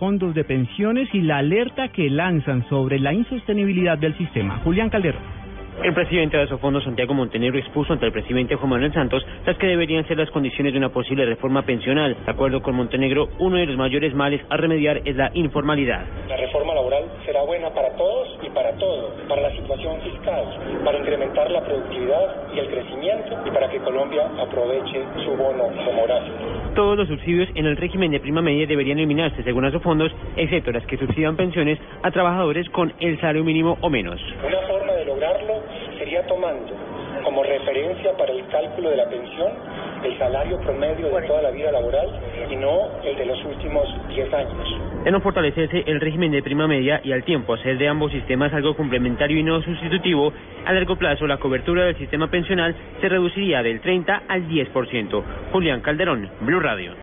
Fondos de pensiones y la alerta que lanzan sobre la insostenibilidad del sistema. Julián Calderón. El presidente de Asofondo, Santiago Montenegro, expuso ante el presidente Juan Manuel Santos las que deberían ser las condiciones de una posible reforma pensional. De acuerdo con Montenegro, uno de los mayores males a remediar es la informalidad. La reforma laboral será buena para todos y para todo, para la situación fiscal, para incrementar la productividad y el crecimiento y para que Colombia aproveche su bono como Horacio. Todos los subsidios en el régimen de prima media deberían eliminarse según Asofondos, excepto las que subsidian pensiones a trabajadores con el salario mínimo o menos. Una forma de lograrlo sería tomando referencia para el cálculo de la pensión el salario promedio de toda la vida laboral y no el de los últimos 10 años. De no fortalecerse el régimen de prima media y al tiempo hacer de ambos sistemas algo complementario y no sustitutivo, a largo plazo la cobertura del sistema pensional se reduciría del 30 al 10%. Julián Calderón, Blue Radio.